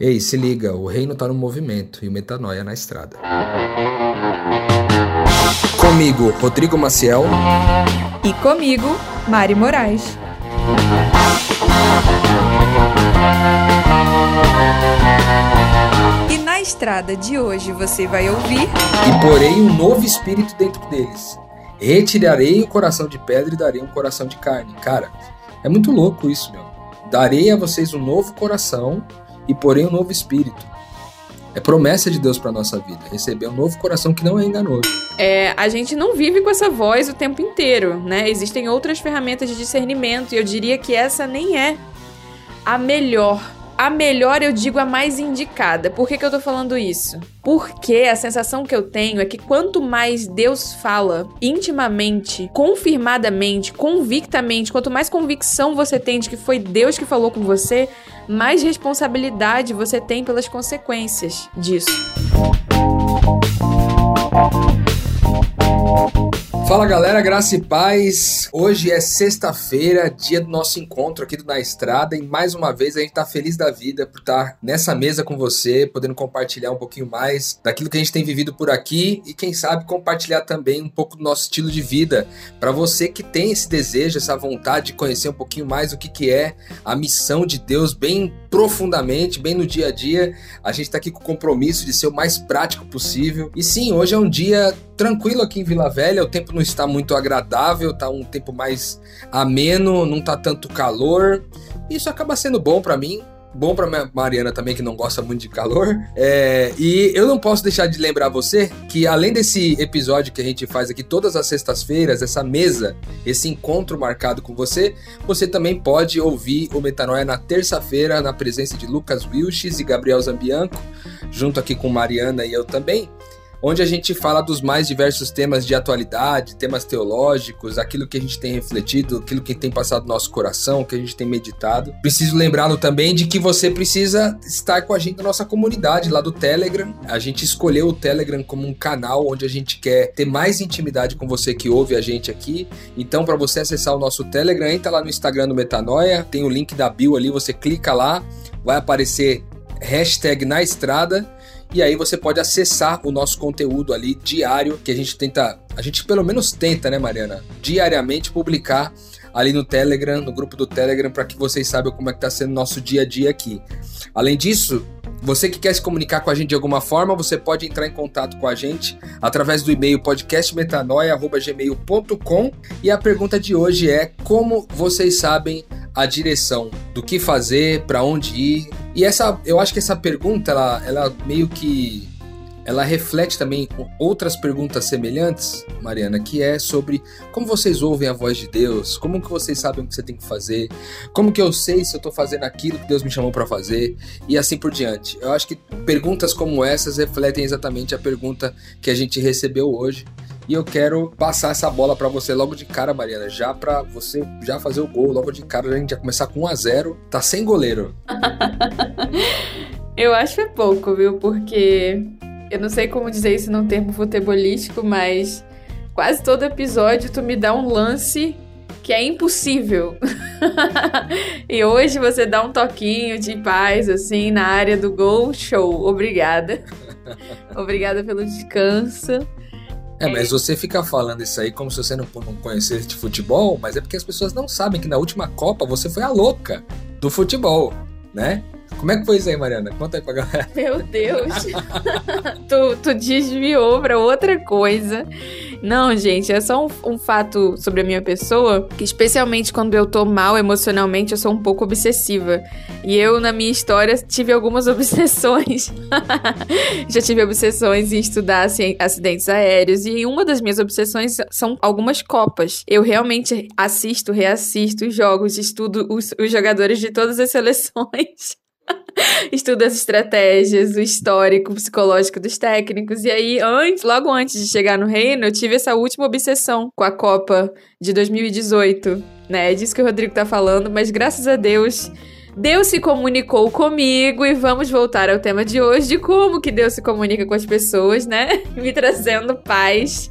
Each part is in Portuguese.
Ei, se liga, o reino tá no movimento e o metanoia na estrada. Comigo, Rodrigo Maciel. E comigo, Mari Moraes. E na estrada de hoje você vai ouvir. E porei um novo espírito dentro deles. Retirarei o coração de pedra e darei um coração de carne. Cara, é muito louco isso, meu. Darei a vocês um novo coração e porém um novo espírito. É promessa de Deus para nossa vida, receber um novo coração que não é enganoso. É, a gente não vive com essa voz o tempo inteiro, né? Existem outras ferramentas de discernimento e eu diria que essa nem é a melhor a melhor, eu digo, a mais indicada. Por que, que eu tô falando isso? Porque a sensação que eu tenho é que quanto mais Deus fala intimamente, confirmadamente, convictamente, quanto mais convicção você tem de que foi Deus que falou com você, mais responsabilidade você tem pelas consequências disso. Fala galera, graça e paz. Hoje é sexta-feira, dia do nosso encontro aqui do Na Estrada, e mais uma vez a gente tá feliz da vida por estar nessa mesa com você, podendo compartilhar um pouquinho mais daquilo que a gente tem vivido por aqui e quem sabe compartilhar também um pouco do nosso estilo de vida para você que tem esse desejo, essa vontade de conhecer um pouquinho mais o que que é a missão de Deus bem profundamente, bem no dia a dia. A gente tá aqui com o compromisso de ser o mais prático possível. E sim, hoje é um dia tranquilo aqui em Vila Velha, o tempo não está muito agradável, tá um tempo mais ameno, não tá tanto calor. Isso acaba sendo bom para mim, bom para Mariana também que não gosta muito de calor. É, e eu não posso deixar de lembrar você que além desse episódio que a gente faz aqui todas as sextas-feiras, essa mesa, esse encontro marcado com você, você também pode ouvir o Metanoia na terça-feira na presença de Lucas Wilches e Gabriel Zambianco, junto aqui com Mariana e eu também onde a gente fala dos mais diversos temas de atualidade, temas teológicos, aquilo que a gente tem refletido, aquilo que tem passado no nosso coração, que a gente tem meditado. Preciso lembrá-lo também de que você precisa estar com a gente na nossa comunidade lá do Telegram. A gente escolheu o Telegram como um canal onde a gente quer ter mais intimidade com você que ouve a gente aqui. Então, para você acessar o nosso Telegram, entra lá no Instagram do Metanoia, tem o link da bio ali, você clica lá, vai aparecer hashtag na estrada e aí você pode acessar o nosso conteúdo ali diário, que a gente tenta, a gente pelo menos tenta, né, Mariana, diariamente publicar ali no Telegram, no grupo do Telegram, para que vocês saibam como é que tá sendo nosso dia a dia aqui. Além disso, você que quer se comunicar com a gente de alguma forma, você pode entrar em contato com a gente através do e-mail podcastmetanoia.gmail.com e a pergunta de hoje é como vocês sabem a direção do que fazer, para onde ir. E essa, eu acho que essa pergunta, ela, ela meio que ela reflete também outras perguntas semelhantes, Mariana, que é sobre como vocês ouvem a voz de Deus, como que vocês sabem o que você tem que fazer, como que eu sei se eu estou fazendo aquilo que Deus me chamou para fazer e assim por diante. Eu acho que perguntas como essas refletem exatamente a pergunta que a gente recebeu hoje. E eu quero passar essa bola para você logo de cara, Mariana, já para você já fazer o gol logo de cara, a gente já começar com 1 a 0, tá sem goleiro. eu acho é pouco, viu? Porque eu não sei como dizer isso num termo futebolístico, mas quase todo episódio tu me dá um lance que é impossível. e hoje você dá um toquinho de paz, assim, na área do gol, show. Obrigada. Obrigada pelo descanso. É, mas você fica falando isso aí como se você não, não conhecesse de futebol, mas é porque as pessoas não sabem que na última Copa você foi a louca do futebol, né? Como é que foi isso aí, Mariana? Conta aí pra galera. Meu Deus. tu, tu desviou pra outra coisa. Não, gente, é só um, um, fato sobre a minha pessoa, que especialmente quando eu tô mal emocionalmente, eu sou um pouco obsessiva. E eu, na minha história, tive algumas obsessões. Já tive obsessões em estudar assim, acidentes aéreos, e uma das minhas obsessões são algumas copas. Eu realmente assisto, reassisto os jogos, estudo os, os jogadores de todas as seleções. Estudo as estratégias, o histórico psicológico dos técnicos. E aí, antes, logo antes de chegar no reino, eu tive essa última obsessão com a Copa de 2018. Né? É disso que o Rodrigo tá falando, mas graças a Deus. Deus se comunicou comigo e vamos voltar ao tema de hoje de como que Deus se comunica com as pessoas, né? Me trazendo paz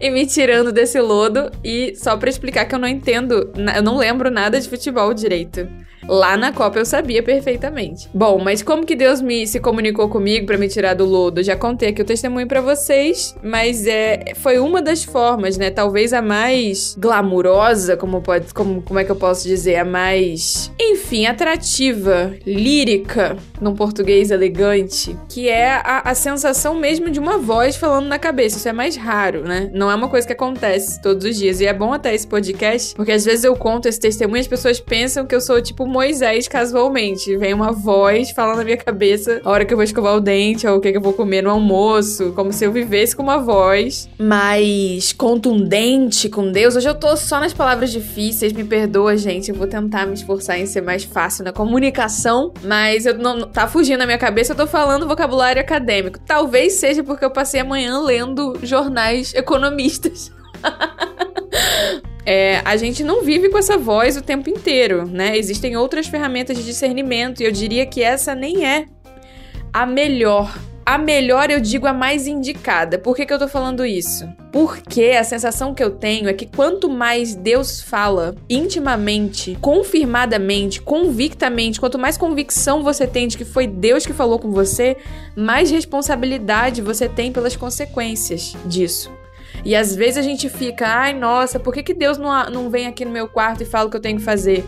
e me tirando desse lodo. E só para explicar que eu não entendo, eu não lembro nada de futebol direito. Lá na Copa eu sabia perfeitamente. Bom, mas como que Deus me se comunicou comigo para me tirar do lodo? Já contei aqui o testemunho para vocês, mas é foi uma das formas, né? Talvez a mais glamurosa, como pode, como, como é que eu posso dizer, a mais, enfim, atrativa, lírica, num português elegante, que é a, a sensação mesmo de uma voz falando na cabeça. Isso é mais raro, né? Não é uma coisa que acontece todos os dias. E é bom até esse podcast, porque às vezes eu conto esse testemunho e as pessoas pensam que eu sou tipo Moisés casualmente. Vem uma voz falando na minha cabeça a hora que eu vou escovar o dente, ou o que, que eu vou comer no almoço, como se eu vivesse com uma voz mais contundente com Deus. Hoje eu tô só nas palavras difíceis, me perdoa, gente. Eu vou tentar me esforçar em ser mais fácil na comunicação, mas eu não tá fugindo na minha cabeça, eu tô falando vocabulário acadêmico. Talvez seja porque eu passei a manhã lendo jornais economistas. É, a gente não vive com essa voz o tempo inteiro, né? Existem outras ferramentas de discernimento e eu diria que essa nem é a melhor. A melhor, eu digo, a mais indicada. Por que, que eu tô falando isso? Porque a sensação que eu tenho é que quanto mais Deus fala intimamente, confirmadamente, convictamente, quanto mais convicção você tem de que foi Deus que falou com você, mais responsabilidade você tem pelas consequências disso. E às vezes a gente fica, ai, nossa, por que, que Deus não, não vem aqui no meu quarto e fala o que eu tenho que fazer?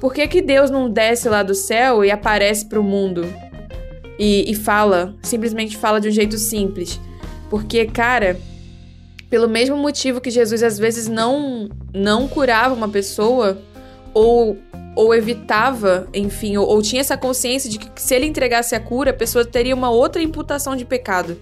Por que, que Deus não desce lá do céu e aparece pro mundo? E, e fala, simplesmente fala de um jeito simples. Porque, cara, pelo mesmo motivo que Jesus às vezes não, não curava uma pessoa, ou, ou evitava, enfim, ou, ou tinha essa consciência de que se ele entregasse a cura, a pessoa teria uma outra imputação de pecado.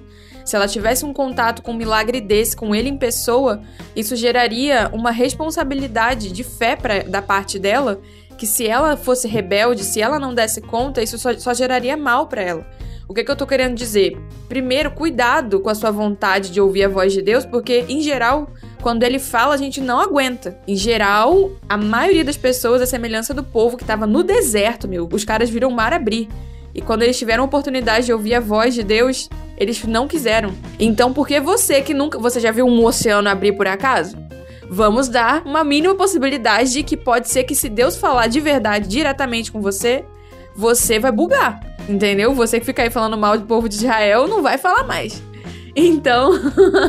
Se ela tivesse um contato com um milagre desse, com ele em pessoa, isso geraria uma responsabilidade de fé pra, da parte dela, que se ela fosse rebelde, se ela não desse conta, isso só, só geraria mal para ela. O que, que eu tô querendo dizer? Primeiro, cuidado com a sua vontade de ouvir a voz de Deus, porque, em geral, quando ele fala, a gente não aguenta. Em geral, a maioria das pessoas, a semelhança do povo que tava no deserto, meu, os caras viram o mar abrir. E quando eles tiveram a oportunidade de ouvir a voz de Deus, eles não quiseram. Então, por que você que nunca. Você já viu um oceano abrir por acaso? Vamos dar uma mínima possibilidade de que pode ser que se Deus falar de verdade diretamente com você, você vai bugar. Entendeu? Você que fica aí falando mal do povo de Israel não vai falar mais. Então,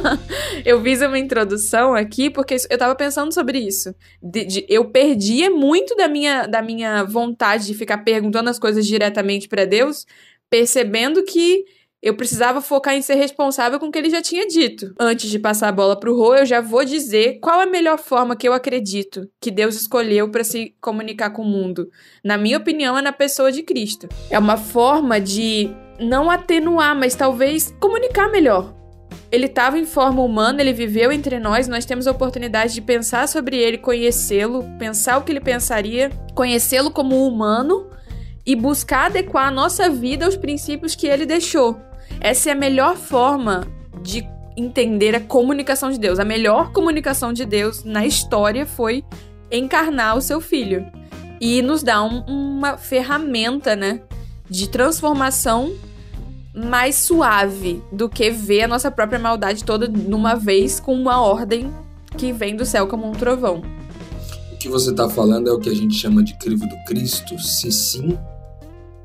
eu fiz uma introdução aqui porque eu tava pensando sobre isso. De, de, eu perdia muito da minha, da minha vontade de ficar perguntando as coisas diretamente para Deus, percebendo que eu precisava focar em ser responsável com o que ele já tinha dito. Antes de passar a bola pro Rô, eu já vou dizer qual a melhor forma que eu acredito que Deus escolheu para se comunicar com o mundo. Na minha opinião, é na pessoa de Cristo. É uma forma de não atenuar, mas talvez comunicar melhor. Ele estava em forma humana, ele viveu entre nós, nós temos a oportunidade de pensar sobre ele, conhecê-lo, pensar o que ele pensaria, conhecê-lo como humano e buscar adequar a nossa vida aos princípios que ele deixou. Essa é a melhor forma de entender a comunicação de Deus. A melhor comunicação de Deus na história foi encarnar o seu filho e nos dar um, uma ferramenta, né, de transformação mais suave do que ver a nossa própria maldade toda numa vez com uma ordem que vem do céu como um trovão. O que você está falando é o que a gente chama de crivo do Cristo? Se sim,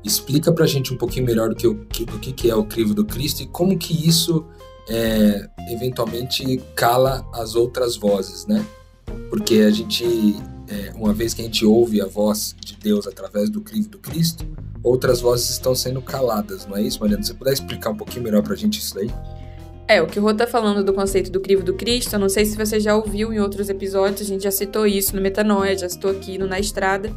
explica para a gente um pouquinho melhor do que, o, do que é o crivo do Cristo e como que isso é, eventualmente cala as outras vozes, né? Porque a gente, é, uma vez que a gente ouve a voz de Deus através do crivo do Cristo, outras vozes estão sendo caladas, não é isso, Mariana? Você puder explicar um pouquinho melhor para a gente isso daí? É, o que o Rô tá falando do conceito do crivo do Cristo, eu não sei se você já ouviu em outros episódios, a gente já citou isso no Metanoia, já citou aqui no Na Estrada.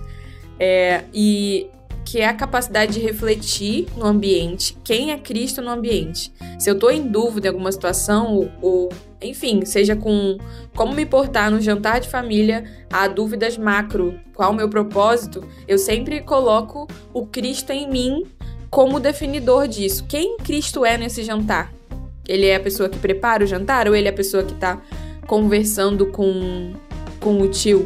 É, e que é a capacidade de refletir no ambiente, quem é Cristo no ambiente. Se eu estou em dúvida em alguma situação, ou, ou, enfim, seja com como me portar no jantar de família, há dúvidas macro, qual o meu propósito, eu sempre coloco o Cristo em mim como definidor disso. Quem Cristo é nesse jantar? Ele é a pessoa que prepara o jantar ou ele é a pessoa que está conversando com, com o tio?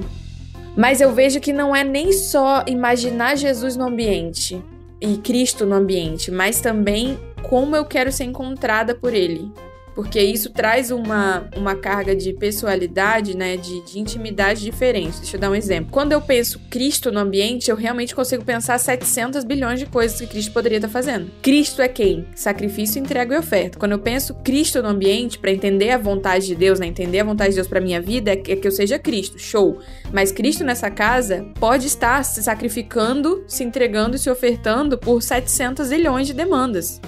Mas eu vejo que não é nem só imaginar Jesus no ambiente e Cristo no ambiente, mas também como eu quero ser encontrada por Ele. Porque isso traz uma, uma carga de pessoalidade, né, de, de intimidade diferente. Deixa eu dar um exemplo. Quando eu penso Cristo no ambiente, eu realmente consigo pensar 700 bilhões de coisas que Cristo poderia estar fazendo. Cristo é quem? Sacrifício, entrega e oferta. Quando eu penso Cristo no ambiente, para entender a vontade de Deus, né, entender a vontade de Deus para minha vida, é que, é que eu seja Cristo, show. Mas Cristo nessa casa pode estar se sacrificando, se entregando e se ofertando por 700 bilhões de demandas.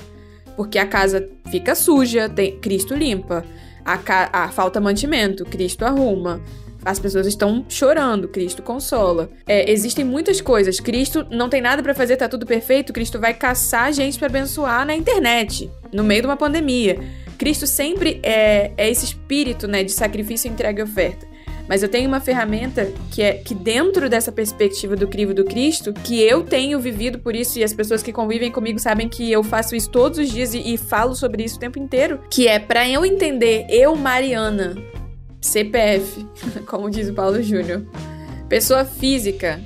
Porque a casa fica suja, tem, Cristo limpa. A, a falta mantimento, Cristo arruma. As pessoas estão chorando, Cristo consola. É, existem muitas coisas. Cristo não tem nada para fazer, tá tudo perfeito. Cristo vai caçar gente para abençoar na internet, no meio de uma pandemia. Cristo sempre é, é esse espírito né, de sacrifício, entrega e oferta. Mas eu tenho uma ferramenta que é que dentro dessa perspectiva do crivo do Cristo, que eu tenho vivido por isso e as pessoas que convivem comigo sabem que eu faço isso todos os dias e, e falo sobre isso o tempo inteiro, que é para eu entender eu Mariana, CPF, como diz o Paulo Júnior, pessoa física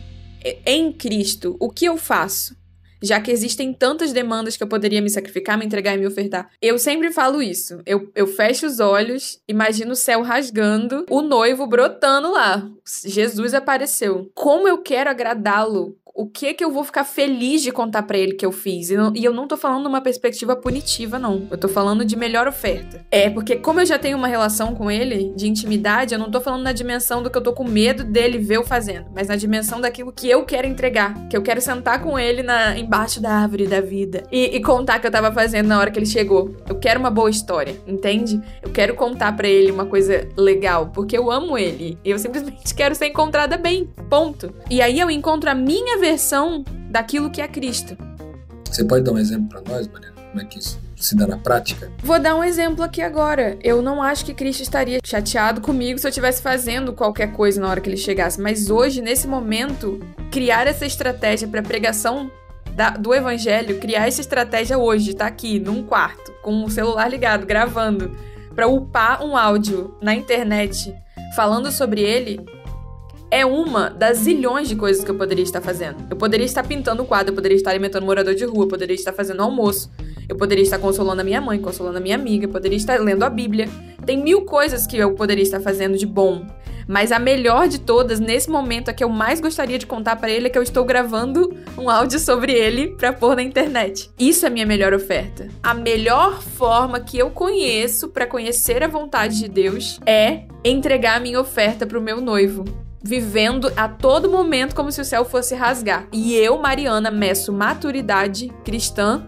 em Cristo, o que eu faço? Já que existem tantas demandas que eu poderia me sacrificar, me entregar e me ofertar. Eu sempre falo isso. Eu, eu fecho os olhos, imagino o céu rasgando, o noivo brotando lá. Jesus apareceu. Como eu quero agradá-lo o que que eu vou ficar feliz de contar para ele que eu fiz. E, não, e, eu não tô falando numa perspectiva punitiva, não. Eu tô falando de melhor oferta. É, porque como eu já tenho uma relação com ele, de intimidade, eu não tô falando na dimensão do que eu tô com medo dele ver eu fazendo, mas na dimensão daquilo que eu quero entregar. Que eu quero sentar com ele na, embaixo da árvore da vida e, e contar que eu tava fazendo na hora que ele chegou. Eu quero uma boa história, entende? Eu quero contar para ele uma coisa legal, porque eu amo ele. E eu simplesmente quero ser encontrada bem. Ponto. E aí eu encontro a minha versão versão daquilo que é Cristo. Você pode dar um exemplo para nós, Mariana? Como é que isso se dá na prática? Vou dar um exemplo aqui agora. Eu não acho que Cristo estaria chateado comigo se eu estivesse fazendo qualquer coisa na hora que ele chegasse, mas hoje, nesse momento, criar essa estratégia para pregação da, do evangelho, criar essa estratégia hoje, tá aqui num quarto, com o celular ligado, gravando, para upar um áudio na internet falando sobre ele, é uma das zilhões de coisas que eu poderia estar fazendo. Eu poderia estar pintando o quadro, eu poderia estar alimentando um morador de rua, eu poderia estar fazendo almoço, eu poderia estar consolando a minha mãe, consolando a minha amiga, eu poderia estar lendo a Bíblia. Tem mil coisas que eu poderia estar fazendo de bom. Mas a melhor de todas, nesse momento, a que eu mais gostaria de contar para ele é que eu estou gravando um áudio sobre ele para pôr na internet. Isso é minha melhor oferta. A melhor forma que eu conheço para conhecer a vontade de Deus é entregar a minha oferta para o meu noivo vivendo a todo momento como se o céu fosse rasgar. E eu, Mariana, meço maturidade cristã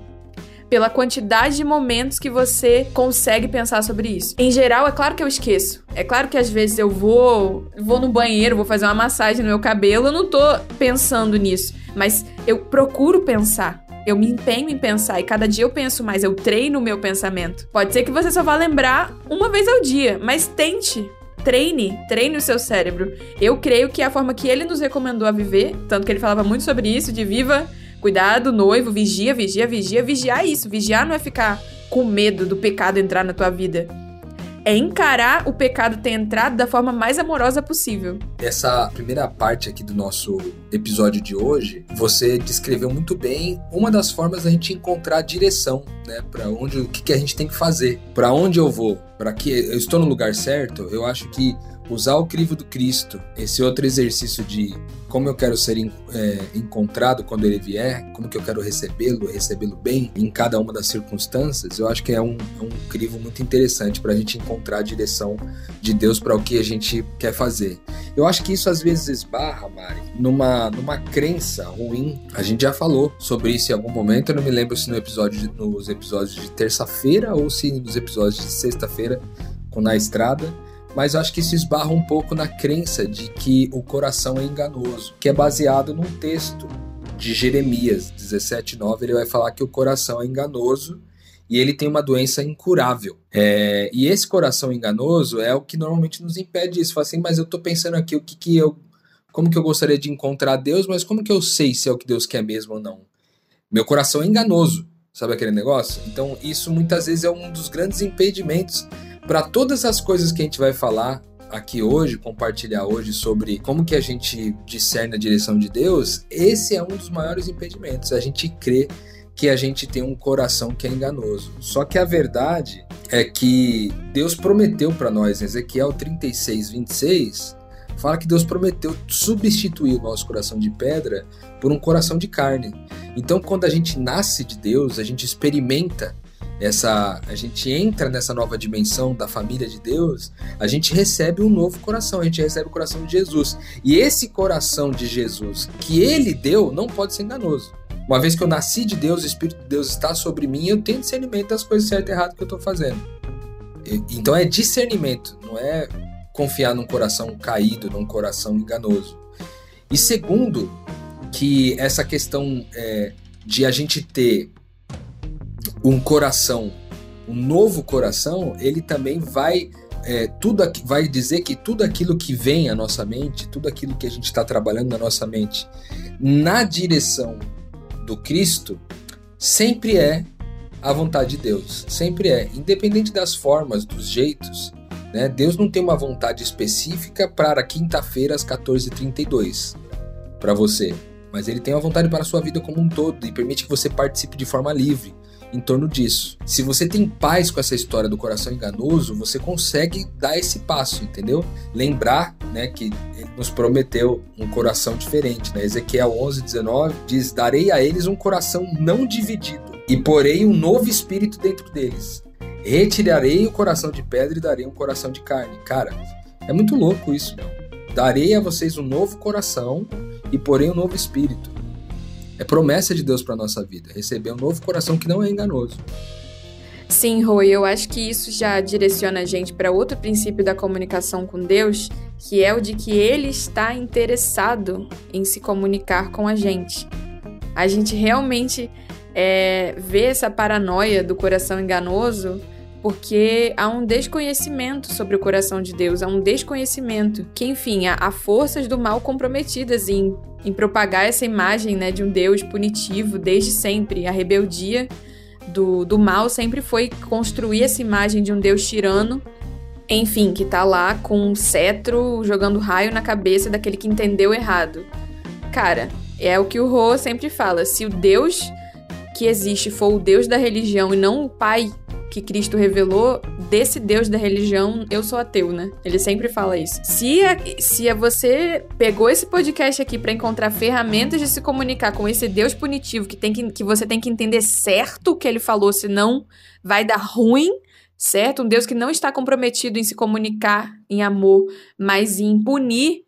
pela quantidade de momentos que você consegue pensar sobre isso. Em geral, é claro que eu esqueço. É claro que às vezes eu vou, vou no banheiro, vou fazer uma massagem no meu cabelo, eu não tô pensando nisso, mas eu procuro pensar. Eu me empenho em pensar e cada dia eu penso mais, eu treino o meu pensamento. Pode ser que você só vá lembrar uma vez ao dia, mas tente treine, treine o seu cérebro. Eu creio que é a forma que ele nos recomendou a viver, tanto que ele falava muito sobre isso, de viva, cuidado, noivo, vigia, vigia, vigia, vigiar isso. Vigiar não é ficar com medo do pecado entrar na tua vida é encarar o pecado ter entrado da forma mais amorosa possível. Essa primeira parte aqui do nosso episódio de hoje, você descreveu muito bem uma das formas da gente encontrar a direção, né, para onde o que, que a gente tem que fazer, para onde eu vou, para que eu estou no lugar certo. Eu acho que usar o crivo do Cristo, esse outro exercício de como eu quero ser é, encontrado quando ele vier, como que eu quero recebê-lo, recebê-lo bem em cada uma das circunstâncias, eu acho que é um, é um crivo muito interessante para a gente encontrar a direção de Deus para o que a gente quer fazer. Eu acho que isso às vezes esbarra, Mari, numa, numa crença ruim. A gente já falou sobre isso em algum momento, eu não me lembro se no episódio, nos episódios de terça-feira ou se nos episódios de sexta-feira com Na Estrada mas eu acho que isso esbarra um pouco na crença de que o coração é enganoso, que é baseado num texto de Jeremias 17:9, ele vai falar que o coração é enganoso e ele tem uma doença incurável. É, e esse coração enganoso é o que normalmente nos impede isso. Fala assim, mas eu estou pensando aqui o que, que eu, como que eu gostaria de encontrar Deus, mas como que eu sei se é o que Deus quer mesmo ou não? Meu coração é enganoso, sabe aquele negócio? Então isso muitas vezes é um dos grandes impedimentos para todas as coisas que a gente vai falar aqui hoje, compartilhar hoje sobre como que a gente discerne a direção de Deus, esse é um dos maiores impedimentos. A gente crê que a gente tem um coração que é enganoso. Só que a verdade é que Deus prometeu para nós, Ezequiel 36, 26, fala que Deus prometeu substituir o nosso coração de pedra por um coração de carne. Então, quando a gente nasce de Deus, a gente experimenta essa, a gente entra nessa nova dimensão da família de Deus, a gente recebe um novo coração, a gente recebe o coração de Jesus. E esse coração de Jesus que ele deu não pode ser enganoso. Uma vez que eu nasci de Deus, o Espírito de Deus está sobre mim, eu tenho discernimento das coisas certas e erradas que eu estou fazendo. Então é discernimento, não é confiar num coração caído, num coração enganoso. E segundo, que essa questão é, de a gente ter um coração, um novo coração, ele também vai é, tudo aqui, vai dizer que tudo aquilo que vem à nossa mente, tudo aquilo que a gente está trabalhando na nossa mente, na direção do Cristo, sempre é a vontade de Deus, sempre é, independente das formas, dos jeitos. Né? Deus não tem uma vontade específica para quinta-feira às 14h32 para você, mas Ele tem uma vontade para a sua vida como um todo e permite que você participe de forma livre em torno disso. Se você tem paz com essa história do coração enganoso, você consegue dar esse passo, entendeu? Lembrar, né, que ele nos prometeu um coração diferente, né? Ezequiel 11, 19 diz: "Darei a eles um coração não dividido e porei um novo espírito dentro deles. Retirarei o coração de pedra e darei um coração de carne." Cara, é muito louco isso. Darei a vocês um novo coração e porei um novo espírito. É promessa de Deus para nossa vida, receber um novo coração que não é enganoso. Sim, Rui, eu acho que isso já direciona a gente para outro princípio da comunicação com Deus, que é o de que ele está interessado em se comunicar com a gente. A gente realmente é, vê essa paranoia do coração enganoso porque há um desconhecimento sobre o coração de Deus, há um desconhecimento que, enfim, há, forças do mal comprometidas em, em propagar essa imagem né, de um Deus punitivo desde sempre. A rebeldia do, do mal sempre foi construir essa imagem de um Deus tirano, enfim, que tá lá com um cetro jogando raio na cabeça daquele que entendeu errado. Cara, é o que o Ro sempre fala: se o Deus que existe for o Deus da religião e não o Pai que Cristo revelou desse Deus da religião, eu sou ateu, né? Ele sempre fala isso. Se, a, se você pegou esse podcast aqui para encontrar ferramentas de se comunicar com esse Deus punitivo que, tem que, que você tem que entender certo o que ele falou, senão vai dar ruim, certo? Um Deus que não está comprometido em se comunicar em amor, mas em punir,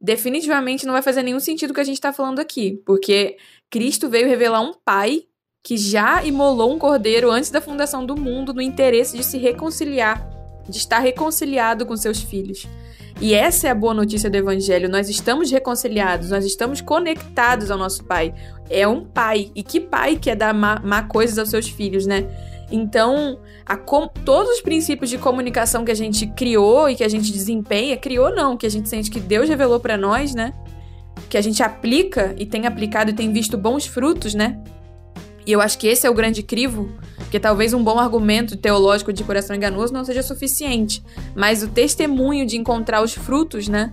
definitivamente não vai fazer nenhum sentido o que a gente está falando aqui, porque Cristo veio revelar um pai que já imolou um cordeiro antes da fundação do mundo no interesse de se reconciliar, de estar reconciliado com seus filhos. E essa é a boa notícia do Evangelho. Nós estamos reconciliados, nós estamos conectados ao nosso Pai. É um pai. E que pai quer dar má, má coisas aos seus filhos, né? Então, todos os princípios de comunicação que a gente criou e que a gente desempenha, criou não, que a gente sente que Deus revelou para nós, né? Que a gente aplica e tem aplicado e tem visto bons frutos, né? E eu acho que esse é o grande crivo, porque talvez um bom argumento teológico de coração enganoso não seja suficiente, mas o testemunho de encontrar os frutos, né?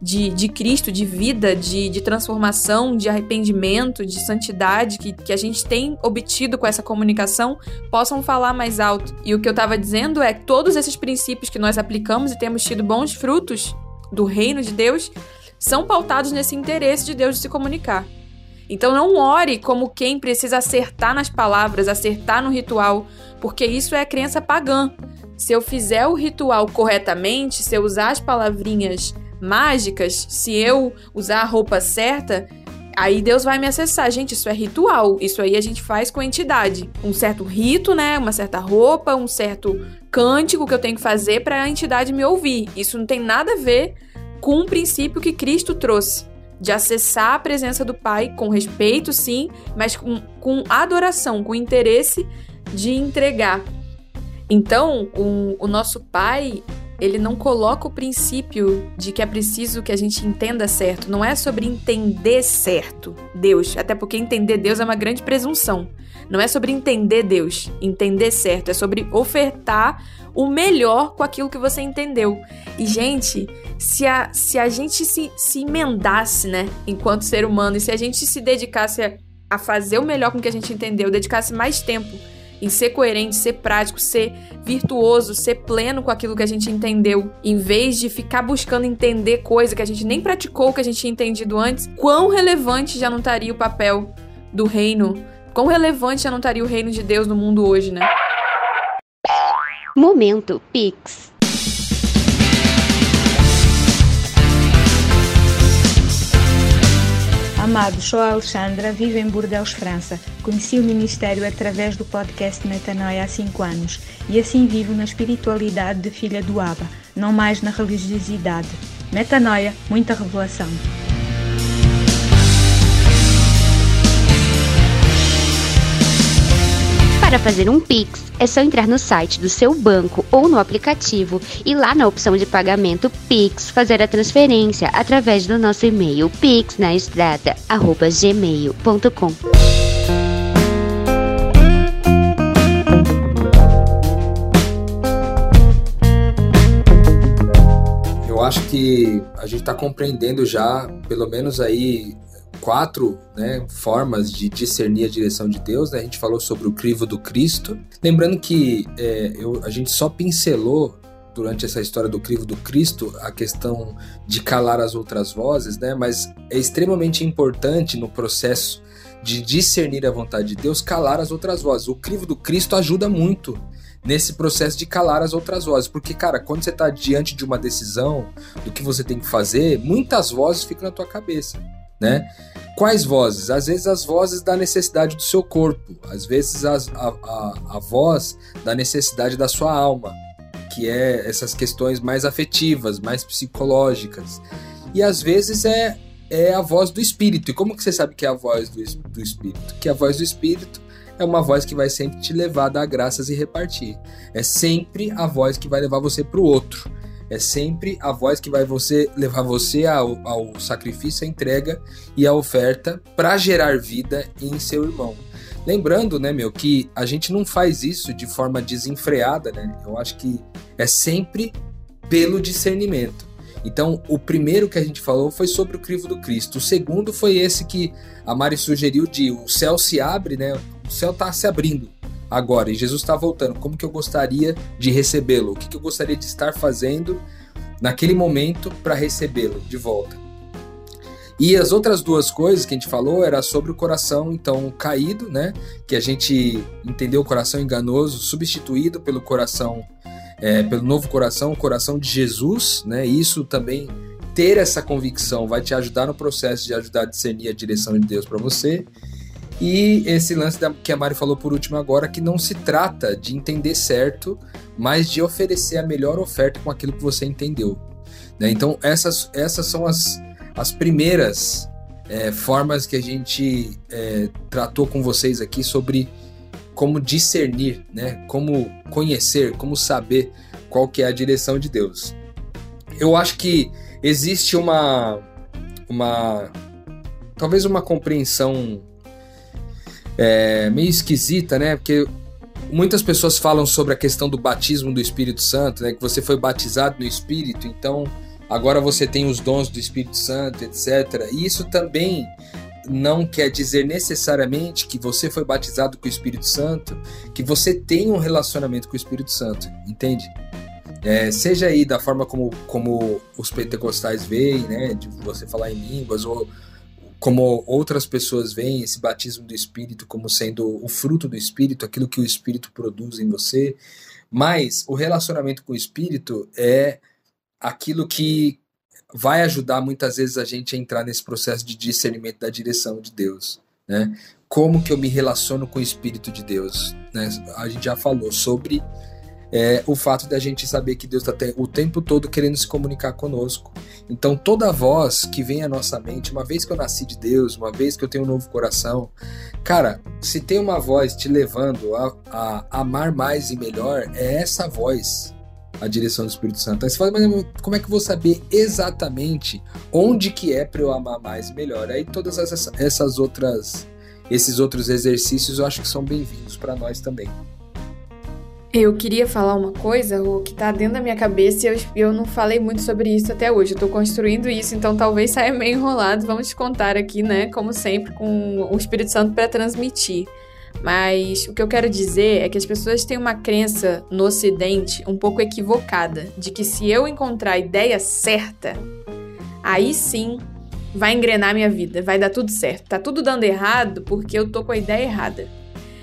De, de Cristo, de vida, de, de transformação, de arrependimento, de santidade que, que a gente tem obtido com essa comunicação possam falar mais alto. E o que eu estava dizendo é que todos esses princípios que nós aplicamos e temos tido bons frutos do reino de Deus são pautados nesse interesse de Deus de se comunicar. Então não ore como quem precisa acertar nas palavras, acertar no ritual, porque isso é crença pagã. Se eu fizer o ritual corretamente, se eu usar as palavrinhas mágicas, se eu usar a roupa certa, aí Deus vai me acessar. Gente, isso é ritual. Isso aí a gente faz com entidade. Um certo rito, né? Uma certa roupa, um certo cântico que eu tenho que fazer para a entidade me ouvir. Isso não tem nada a ver com o princípio que Cristo trouxe de acessar a presença do Pai com respeito, sim, mas com, com adoração, com interesse de entregar. Então, o, o nosso Pai, ele não coloca o princípio de que é preciso que a gente entenda certo. Não é sobre entender certo Deus, até porque entender Deus é uma grande presunção. Não é sobre entender Deus, entender certo, é sobre ofertar o melhor com aquilo que você entendeu. E, gente, se a, se a gente se, se emendasse, né, enquanto ser humano, e se a gente se dedicasse a, a fazer o melhor com o que a gente entendeu, dedicasse mais tempo em ser coerente, ser prático, ser virtuoso, ser pleno com aquilo que a gente entendeu, em vez de ficar buscando entender coisa que a gente nem praticou, que a gente tinha entendido antes, quão relevante já não estaria o papel do reino? Quão relevante já não estaria o reino de Deus no mundo hoje, né? Momento Pix. Amado, sou a Alexandra, vivo em Bordeaux, França. Conheci o Ministério através do podcast Metanoia há 5 anos e assim vivo na espiritualidade de filha do Abba, não mais na religiosidade. Metanoia, muita revelação. Para fazer um Pix, é só entrar no site do seu banco ou no aplicativo e lá na opção de pagamento Pix fazer a transferência através do nosso e-mail pixnaestrada@gmail.com. Eu acho que a gente está compreendendo já, pelo menos aí quatro né, formas de discernir a direção de Deus. Né? A gente falou sobre o crivo do Cristo. Lembrando que é, eu, a gente só pincelou durante essa história do crivo do Cristo a questão de calar as outras vozes, né? mas é extremamente importante no processo de discernir a vontade de Deus calar as outras vozes. O crivo do Cristo ajuda muito nesse processo de calar as outras vozes. Porque, cara, quando você está diante de uma decisão do que você tem que fazer, muitas vozes ficam na tua cabeça né? Quais vozes? Às vezes as vozes da necessidade do seu corpo, às vezes as, a, a, a voz da necessidade da sua alma, que é essas questões mais afetivas, mais psicológicas. E às vezes é, é a voz do espírito. E como que você sabe que é a voz do, do espírito? Que a voz do espírito é uma voz que vai sempre te levar a dar graças e repartir. É sempre a voz que vai levar você para o outro. É sempre a voz que vai você levar você ao, ao sacrifício, à entrega e à oferta para gerar vida em seu irmão. Lembrando, né, meu, que a gente não faz isso de forma desenfreada, né? Eu acho que é sempre pelo discernimento. Então, o primeiro que a gente falou foi sobre o crivo do Cristo. O segundo foi esse que a Mari sugeriu de o céu se abre, né? O céu está se abrindo agora e Jesus está voltando, como que eu gostaria de recebê-lo? O que, que eu gostaria de estar fazendo naquele momento para recebê-lo de volta? E as outras duas coisas que a gente falou era sobre o coração então caído, né? Que a gente entendeu o coração enganoso substituído pelo coração, é, pelo novo coração, o coração de Jesus, né? Isso também ter essa convicção vai te ajudar no processo de ajudar a discernir a direção de Deus para você. E esse lance da, que a Mari falou por último agora, que não se trata de entender certo, mas de oferecer a melhor oferta com aquilo que você entendeu. Né? Então, essas, essas são as, as primeiras é, formas que a gente é, tratou com vocês aqui sobre como discernir, né? como conhecer, como saber qual que é a direção de Deus. Eu acho que existe uma, uma talvez uma compreensão é, meio esquisita, né? Porque muitas pessoas falam sobre a questão do batismo do Espírito Santo, né? Que você foi batizado no Espírito, então agora você tem os dons do Espírito Santo, etc. E isso também não quer dizer necessariamente que você foi batizado com o Espírito Santo, que você tem um relacionamento com o Espírito Santo, entende? É, seja aí da forma como, como os pentecostais veem, né, de você falar em línguas, ou como outras pessoas veem esse batismo do Espírito como sendo o fruto do Espírito, aquilo que o Espírito produz em você, mas o relacionamento com o Espírito é aquilo que vai ajudar muitas vezes a gente a entrar nesse processo de discernimento da direção de Deus, né? Como que eu me relaciono com o Espírito de Deus, né? A gente já falou sobre é o fato da gente saber que Deus está o tempo todo querendo se comunicar conosco. Então, toda voz que vem à nossa mente, uma vez que eu nasci de Deus, uma vez que eu tenho um novo coração, cara, se tem uma voz te levando a, a amar mais e melhor, é essa voz a direção do Espírito Santo. Aí você fala, mas como é que eu vou saber exatamente onde que é para eu amar mais e melhor? Aí todas essas, essas outras, esses outros exercícios eu acho que são bem-vindos para nós também. Eu queria falar uma coisa, o que tá dentro da minha cabeça e eu, eu não falei muito sobre isso até hoje. Eu tô construindo isso, então talvez saia meio enrolado. Vamos contar aqui, né? Como sempre, com o Espírito Santo para transmitir. Mas o que eu quero dizer é que as pessoas têm uma crença no Ocidente um pouco equivocada de que se eu encontrar a ideia certa, aí sim vai engrenar minha vida, vai dar tudo certo. Tá tudo dando errado porque eu tô com a ideia errada.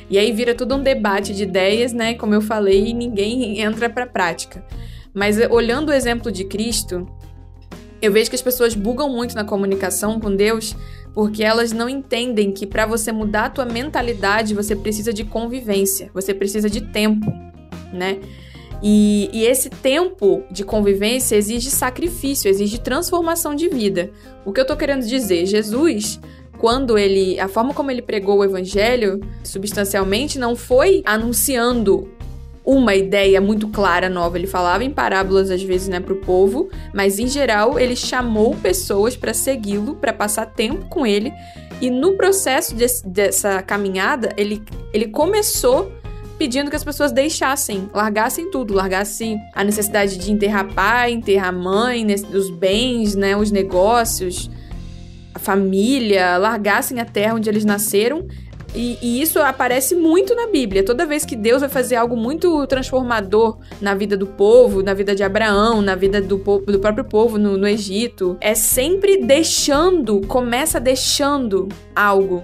E aí vira tudo um debate de ideias, né? Como eu falei, e ninguém entra pra prática. Mas eh, olhando o exemplo de Cristo, eu vejo que as pessoas bugam muito na comunicação com Deus porque elas não entendem que para você mudar a tua mentalidade, você precisa de convivência, você precisa de tempo, né? E, e, esse tempo de convivência exige sacrifício, exige transformação de vida. O que eu tô querendo dizer? Jesus, quando ele. A forma como ele pregou o evangelho, substancialmente, não foi anunciando uma ideia muito clara nova. Ele falava em parábolas às vezes, né, para o povo, mas em geral ele chamou pessoas para segui-lo, para passar tempo com ele. E no processo de, dessa caminhada, ele, ele começou pedindo que as pessoas deixassem, largassem tudo, largassem a necessidade de enterrar pai, enterrar mãe, os bens, né, os negócios, família, largassem a terra onde eles nasceram e, e, isso aparece muito na Bíblia. Toda vez que Deus vai fazer algo muito transformador na vida do povo, na vida de Abraão, na vida do, povo, do próprio povo no, no Egito, é sempre deixando, começa deixando algo.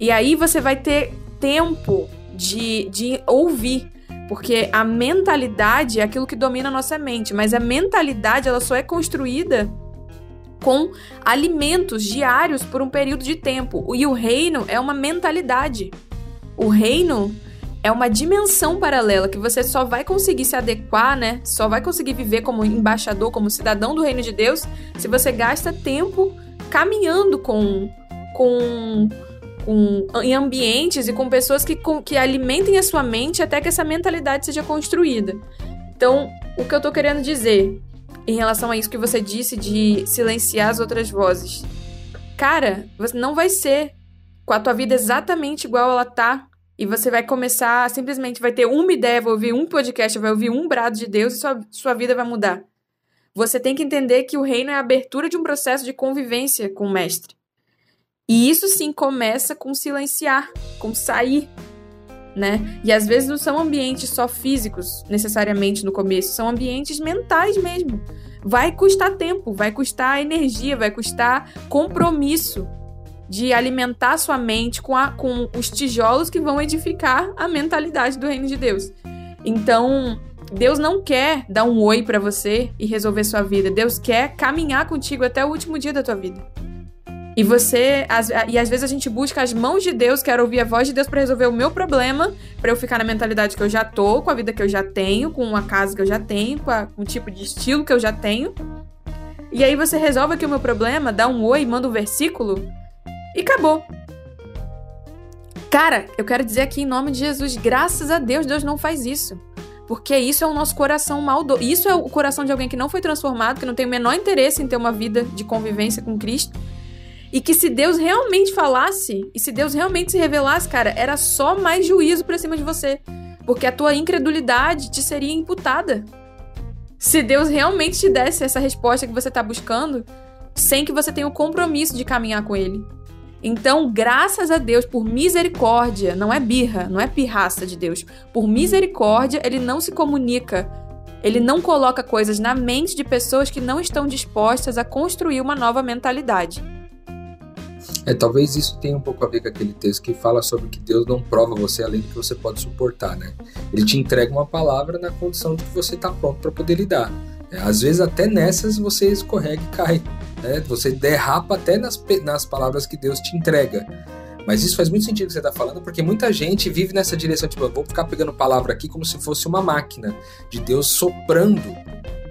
E aí você vai ter tempo de, de ouvir. Porque a mentalidade é aquilo que domina a nossa mente, mas a mentalidade ela só é construída com alimentos diários por um período de tempo. E o reino é uma mentalidade. O reino é uma dimensão paralela que você só vai conseguir se adequar, né? Só vai conseguir viver como embaixador, como cidadão do reino de Deus, se você gasta tempo caminhando com com, com em ambientes e com pessoas que, com, que alimentem a sua mente até que essa mentalidade seja construída. Então, o que eu tô querendo dizer em relação a isso que você disse de silenciar as outras vozes. Cara, você não vai ser com a tua vida exatamente igual ela tá. E você vai começar, simplesmente vai ter uma ideia, vai ouvir um podcast, vai ouvir um brado de Deus e sua, sua vida vai mudar. Você tem que entender que o reino é a abertura de um processo de convivência com o mestre. E isso sim começa com silenciar, com sair né? E às vezes não são ambientes só físicos, necessariamente no começo, são ambientes mentais mesmo. Vai custar tempo, vai custar energia, vai custar compromisso de alimentar sua mente com, a, com os tijolos que vão edificar a mentalidade do reino de Deus. Então, Deus não quer dar um oi para você e resolver sua vida. Deus quer caminhar contigo até o último dia da tua vida. E você, as, e às vezes a gente busca as mãos de Deus, quero ouvir a voz de Deus para resolver o meu problema, para eu ficar na mentalidade que eu já tô, com a vida que eu já tenho, com a casa que eu já tenho, com, a, com o tipo de estilo que eu já tenho. E aí você resolve aqui o meu problema, dá um oi, manda um versículo e acabou. Cara, eu quero dizer aqui em nome de Jesus, graças a Deus, Deus não faz isso. Porque isso é o nosso coração maldoso. Isso é o coração de alguém que não foi transformado, que não tem o menor interesse em ter uma vida de convivência com Cristo e que se Deus realmente falasse, e se Deus realmente se revelasse, cara, era só mais juízo pra cima de você. Porque a tua incredulidade te seria imputada. Se Deus realmente te desse essa resposta que você tá buscando, sem que você tenha o compromisso de caminhar com Ele. Então, graças a Deus, por misericórdia, não é birra, não é pirraça de Deus. Por misericórdia, Ele não se comunica. Ele não coloca coisas na mente de pessoas que não estão dispostas a construir uma nova mentalidade. É, talvez isso tenha um pouco a ver com aquele texto que fala sobre que Deus não prova você além do que você pode suportar, né? Ele te entrega uma palavra na condição de que você está pronto para poder lidar. É, às vezes até nessas você escorrega e cai, né? Você derrapa até nas, nas palavras que Deus te entrega. Mas isso faz muito sentido que você está falando, porque muita gente vive nessa direção, tipo, vou ficar pegando palavra aqui como se fosse uma máquina de Deus soprando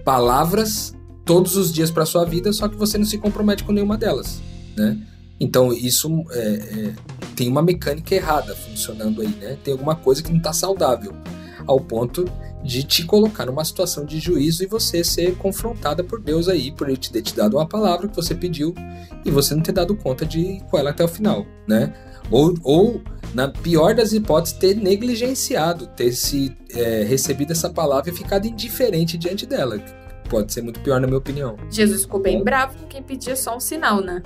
palavras todos os dias para sua vida, só que você não se compromete com nenhuma delas, né? Então, isso é, é, tem uma mecânica errada funcionando aí, né? Tem alguma coisa que não está saudável. ao ponto de te colocar numa situação de juízo e você ser confrontada por Deus aí, por ele ter te dado uma palavra que você pediu e você não ter dado conta de ir com ela até o final, né? Ou, ou na pior das hipóteses, ter negligenciado, ter se é, recebido essa palavra e ficado indiferente diante dela. Pode ser muito pior, na minha opinião. Jesus ficou bem bravo com quem pedia só um sinal, né?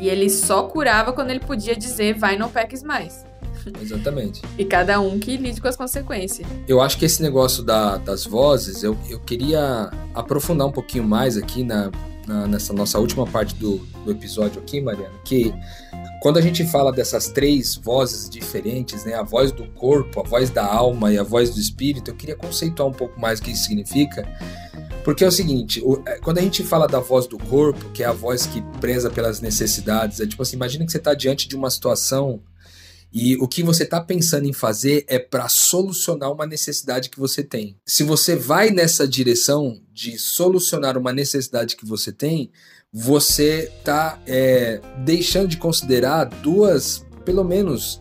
E ele só curava quando ele podia dizer, vai, não peques mais. Exatamente. e cada um que lide com as consequências. Eu acho que esse negócio da, das vozes, eu, eu queria aprofundar um pouquinho mais aqui na, na nessa nossa última parte do, do episódio aqui, Mariana, que quando a gente fala dessas três vozes diferentes, né, a voz do corpo, a voz da alma e a voz do espírito, eu queria conceituar um pouco mais o que isso significa. Porque é o seguinte, o, é, quando a gente fala da voz do corpo, que é a voz que preza pelas necessidades, é tipo assim, imagina que você está diante de uma situação e o que você está pensando em fazer é para solucionar uma necessidade que você tem. Se você vai nessa direção de solucionar uma necessidade que você tem, você está é, deixando de considerar duas, pelo menos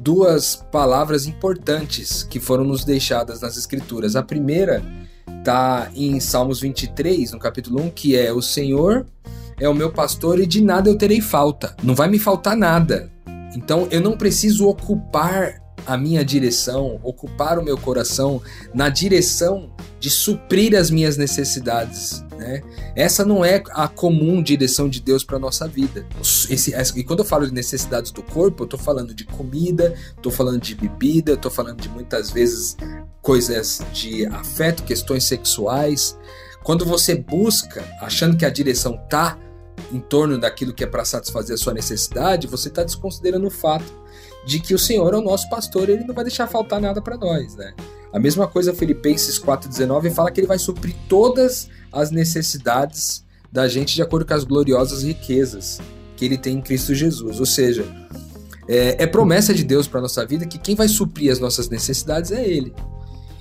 duas palavras importantes que foram nos deixadas nas escrituras. A primeira está em Salmos 23, no capítulo 1, que é: O Senhor é o meu pastor e de nada eu terei falta. Não vai me faltar nada. Então eu não preciso ocupar a minha direção, ocupar o meu coração na direção de suprir as minhas necessidades. Né? Essa não é a comum direção de Deus para nossa vida. Esse, e quando eu falo de necessidades do corpo, eu estou falando de comida, estou falando de bebida, estou falando de muitas vezes coisas de afeto, questões sexuais. Quando você busca, achando que a direção tá em torno daquilo que é para satisfazer a sua necessidade, você está desconsiderando o fato de que o Senhor é o nosso pastor, ele não vai deixar faltar nada para nós, né? A mesma coisa Filipenses 4:19 fala que ele vai suprir todas as necessidades da gente de acordo com as gloriosas riquezas que ele tem em Cristo Jesus. Ou seja, é, é promessa de Deus para nossa vida que quem vai suprir as nossas necessidades é Ele.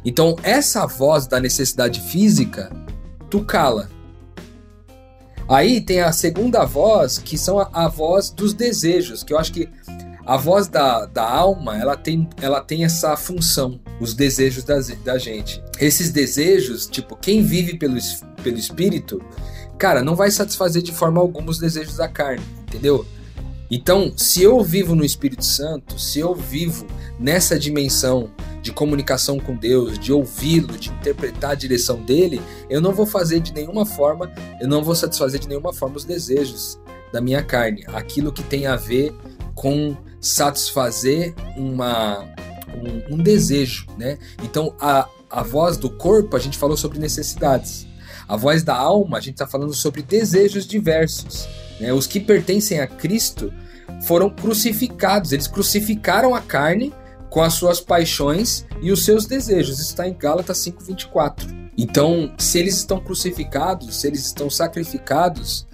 Então, essa voz da necessidade física, tu cala. Aí tem a segunda voz, que são a, a voz dos desejos, que eu acho que a voz da, da alma, ela tem, ela tem essa função, os desejos da, da gente. Esses desejos, tipo, quem vive pelo, pelo espírito, cara, não vai satisfazer de forma alguma os desejos da carne, entendeu? Então, se eu vivo no Espírito Santo, se eu vivo nessa dimensão de comunicação com Deus, de ouvi-lo, de interpretar a direção dele, eu não vou fazer de nenhuma forma, eu não vou satisfazer de nenhuma forma os desejos da minha carne, aquilo que tem a ver com satisfazer uma, um, um desejo, né? Então, a, a voz do corpo, a gente falou sobre necessidades. A voz da alma, a gente está falando sobre desejos diversos. Né? Os que pertencem a Cristo foram crucificados, eles crucificaram a carne com as suas paixões e os seus desejos. Isso está em Gálatas 5,24. Então, se eles estão crucificados, se eles estão sacrificados,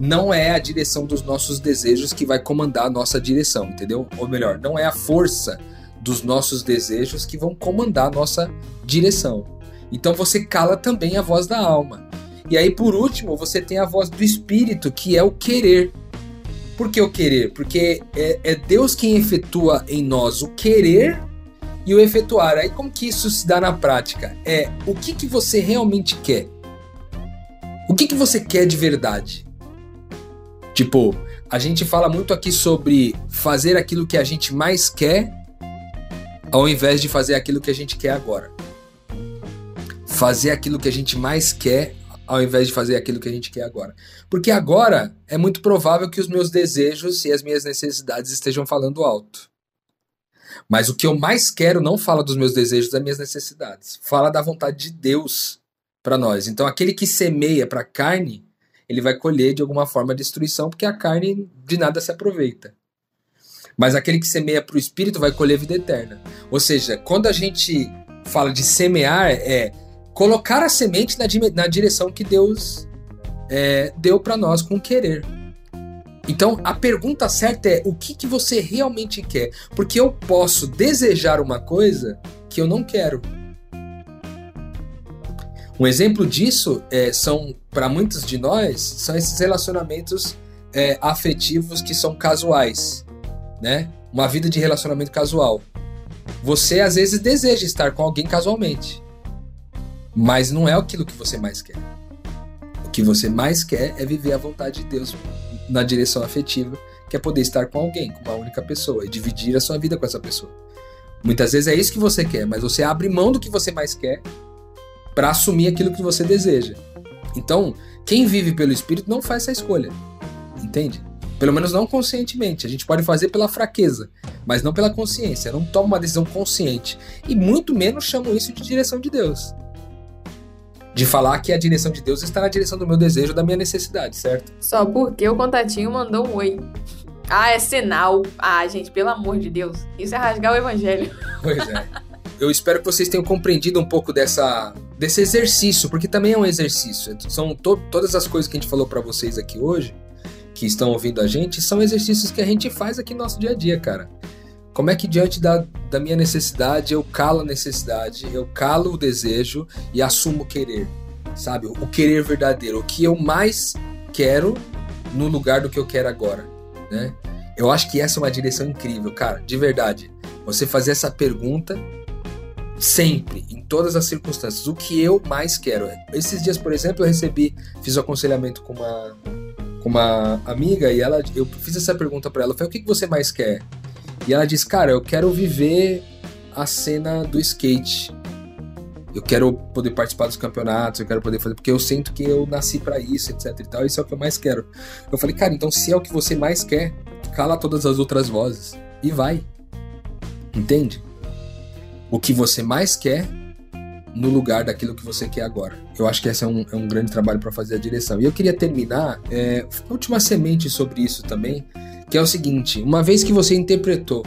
não é a direção dos nossos desejos que vai comandar a nossa direção, entendeu? Ou melhor, não é a força dos nossos desejos que vão comandar a nossa direção. Então você cala também a voz da alma. E aí, por último, você tem a voz do espírito, que é o querer. Por que o querer? Porque é, é Deus quem efetua em nós o querer e o efetuar. Aí, como que isso se dá na prática? É o que, que você realmente quer. O que, que você quer de verdade? Tipo, a gente fala muito aqui sobre fazer aquilo que a gente mais quer, ao invés de fazer aquilo que a gente quer agora. Fazer aquilo que a gente mais quer, ao invés de fazer aquilo que a gente quer agora. Porque agora é muito provável que os meus desejos e as minhas necessidades estejam falando alto. Mas o que eu mais quero não fala dos meus desejos, das minhas necessidades. Fala da vontade de Deus para nós. Então, aquele que semeia para carne ele vai colher de alguma forma a destruição, porque a carne de nada se aproveita. Mas aquele que semeia para o espírito vai colher vida eterna. Ou seja, quando a gente fala de semear, é colocar a semente na, na direção que Deus é, deu para nós com querer. Então a pergunta certa é o que, que você realmente quer? Porque eu posso desejar uma coisa que eu não quero. Um exemplo disso é, são, para muitos de nós, são esses relacionamentos é, afetivos que são casuais, né? Uma vida de relacionamento casual. Você às vezes deseja estar com alguém casualmente, mas não é aquilo que você mais quer. O que você mais quer é viver a vontade de Deus na direção afetiva, que é poder estar com alguém, com uma única pessoa e dividir a sua vida com essa pessoa. Muitas vezes é isso que você quer, mas você abre mão do que você mais quer para assumir aquilo que você deseja. Então, quem vive pelo espírito não faz essa escolha. Entende? Pelo menos não conscientemente. A gente pode fazer pela fraqueza, mas não pela consciência. Não toma uma decisão consciente. E muito menos chamo isso de direção de Deus. De falar que a direção de Deus está na direção do meu desejo, da minha necessidade, certo? Só porque o contatinho mandou um oi. Ah, é sinal. Ah, gente, pelo amor de Deus. Isso é rasgar o evangelho. Pois é. Eu espero que vocês tenham compreendido um pouco dessa, desse exercício, porque também é um exercício. São to todas as coisas que a gente falou para vocês aqui hoje, que estão ouvindo a gente, são exercícios que a gente faz aqui no nosso dia a dia, cara. Como é que diante da, da minha necessidade eu calo a necessidade, eu calo o desejo e assumo o querer, sabe? O querer verdadeiro, o que eu mais quero no lugar do que eu quero agora, né? Eu acho que essa é uma direção incrível, cara, de verdade. Você fazer essa pergunta sempre, em todas as circunstâncias, o que eu mais quero. Esses dias, por exemplo, eu recebi, fiz um aconselhamento com uma com uma amiga e ela eu fiz essa pergunta para ela, foi o que, que você mais quer? E ela disse, cara, eu quero viver a cena do skate. Eu quero poder participar dos campeonatos, eu quero poder fazer, porque eu sinto que eu nasci para isso, etc e tal, isso é o que eu mais quero. Eu falei, cara, então se é o que você mais quer, cala todas as outras vozes e vai. Entende? O que você mais quer no lugar daquilo que você quer agora. Eu acho que esse é um, é um grande trabalho para fazer a direção. E eu queria terminar, é, última semente sobre isso também, que é o seguinte: uma vez que você interpretou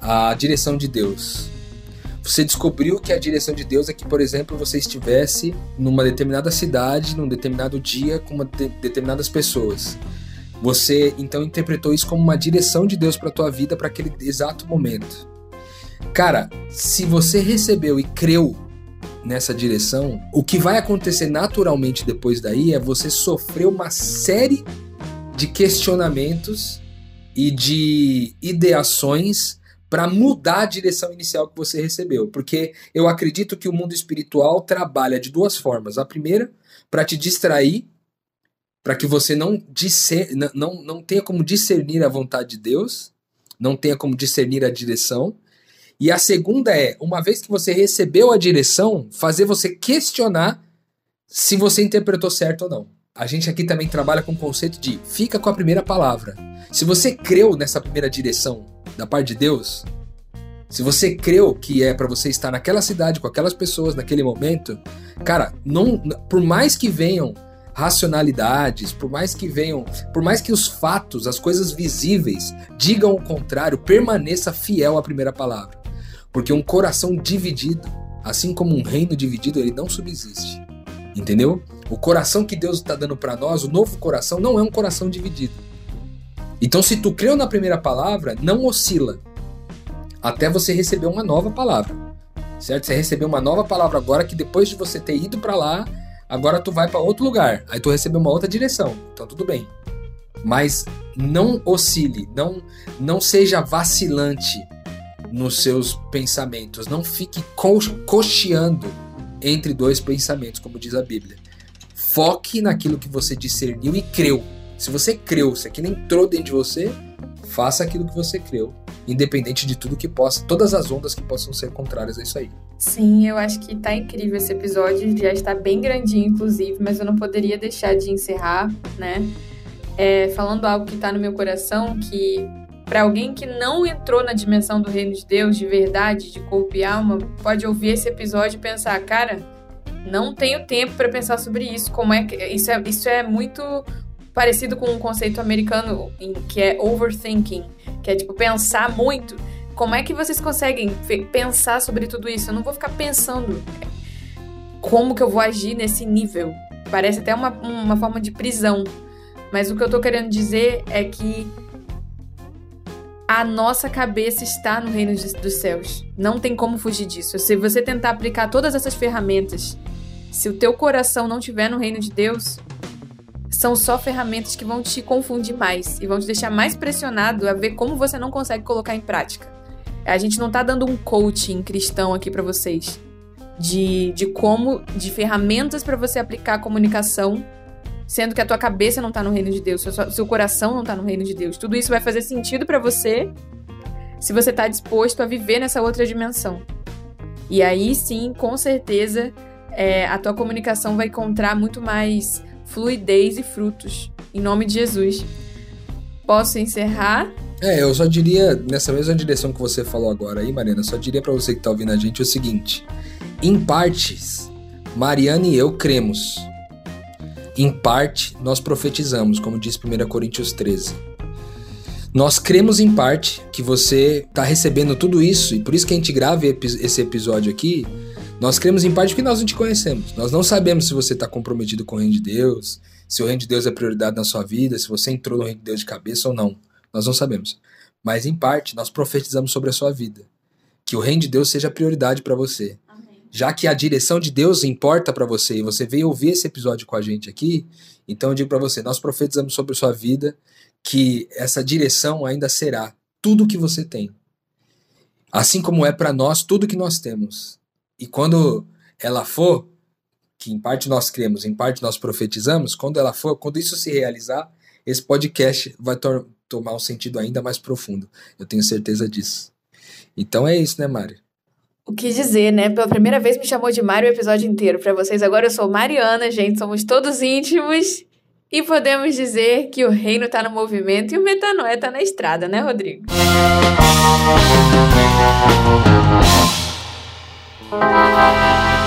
a direção de Deus, você descobriu que a direção de Deus é que, por exemplo, você estivesse numa determinada cidade, num determinado dia, com de determinadas pessoas. Você então interpretou isso como uma direção de Deus para tua vida para aquele exato momento. Cara, se você recebeu e creu nessa direção, o que vai acontecer naturalmente depois daí é você sofrer uma série de questionamentos e de ideações para mudar a direção inicial que você recebeu, porque eu acredito que o mundo espiritual trabalha de duas formas. A primeira, para te distrair, para que você não, não, não tenha como discernir a vontade de Deus, não tenha como discernir a direção. E a segunda é, uma vez que você recebeu a direção, fazer você questionar se você interpretou certo ou não. A gente aqui também trabalha com o conceito de fica com a primeira palavra. Se você creu nessa primeira direção da parte de Deus, se você creu que é para você estar naquela cidade com aquelas pessoas naquele momento, cara, não, por mais que venham racionalidades, por mais que venham, por mais que os fatos, as coisas visíveis digam o contrário, permaneça fiel à primeira palavra. Porque um coração dividido, assim como um reino dividido, ele não subsiste. Entendeu? O coração que Deus está dando para nós, o novo coração, não é um coração dividido. Então, se tu creu na primeira palavra, não oscila até você receber uma nova palavra. Certo? Você recebeu uma nova palavra agora que depois de você ter ido para lá, agora tu vai para outro lugar. Aí tu recebeu uma outra direção. Então tudo bem. Mas não oscile, não não seja vacilante nos seus pensamentos. Não fique co cocheando entre dois pensamentos, como diz a Bíblia. Foque naquilo que você discerniu e creu. Se você creu, se aquilo entrou dentro de você, faça aquilo que você creu, independente de tudo que possa, todas as ondas que possam ser contrárias a isso aí. Sim, eu acho que tá incrível esse episódio, já está bem grandinho, inclusive, mas eu não poderia deixar de encerrar, né? É, falando algo que tá no meu coração, que para alguém que não entrou na dimensão do reino de Deus de verdade, de corpo e alma, pode ouvir esse episódio e pensar, cara, não tenho tempo para pensar sobre isso. Como é que isso é, isso é muito parecido com um conceito americano que é overthinking, que é tipo pensar muito. Como é que vocês conseguem pensar sobre tudo isso? Eu não vou ficar pensando como que eu vou agir nesse nível. Parece até uma, uma forma de prisão. Mas o que eu tô querendo dizer é que a nossa cabeça está no reino dos céus. Não tem como fugir disso. Se você tentar aplicar todas essas ferramentas, se o teu coração não estiver no reino de Deus, são só ferramentas que vão te confundir mais e vão te deixar mais pressionado a ver como você não consegue colocar em prática. A gente não tá dando um coaching cristão aqui para vocês de, de como, de ferramentas para você aplicar a comunicação, sendo que a tua cabeça não tá no reino de Deus, seu, seu coração não tá no reino de Deus. Tudo isso vai fazer sentido para você se você tá disposto a viver nessa outra dimensão. E aí sim, com certeza, é, a tua comunicação vai encontrar muito mais fluidez e frutos. Em nome de Jesus. Posso encerrar? É, eu só diria, nessa mesma direção que você falou agora aí, Mariana, só diria para você que tá ouvindo a gente o seguinte: em partes, Mariana e eu cremos. Em parte, nós profetizamos, como diz 1 Coríntios 13. Nós cremos em parte que você está recebendo tudo isso, e por isso que a gente grava esse episódio aqui. Nós cremos em parte porque nós não te conhecemos. Nós não sabemos se você está comprometido com o reino de Deus, se o reino de Deus é prioridade na sua vida, se você entrou no reino de Deus de cabeça ou não. Nós não sabemos. Mas em parte, nós profetizamos sobre a sua vida. Que o reino de Deus seja prioridade para você. Já que a direção de Deus importa para você e você veio ouvir esse episódio com a gente aqui, então eu digo para você, nós profetizamos sobre sua vida que essa direção ainda será tudo que você tem. Assim como é para nós tudo que nós temos. E quando ela for, que em parte nós cremos, em parte nós profetizamos, quando ela for, quando isso se realizar, esse podcast vai to tomar um sentido ainda mais profundo. Eu tenho certeza disso. Então é isso, né, Mari? O que dizer, né? Pela primeira vez me chamou de Mari o episódio inteiro para vocês. Agora eu sou Mariana, gente, somos todos íntimos. E podemos dizer que o reino está no movimento e o metanoia está na estrada, né, Rodrigo? Música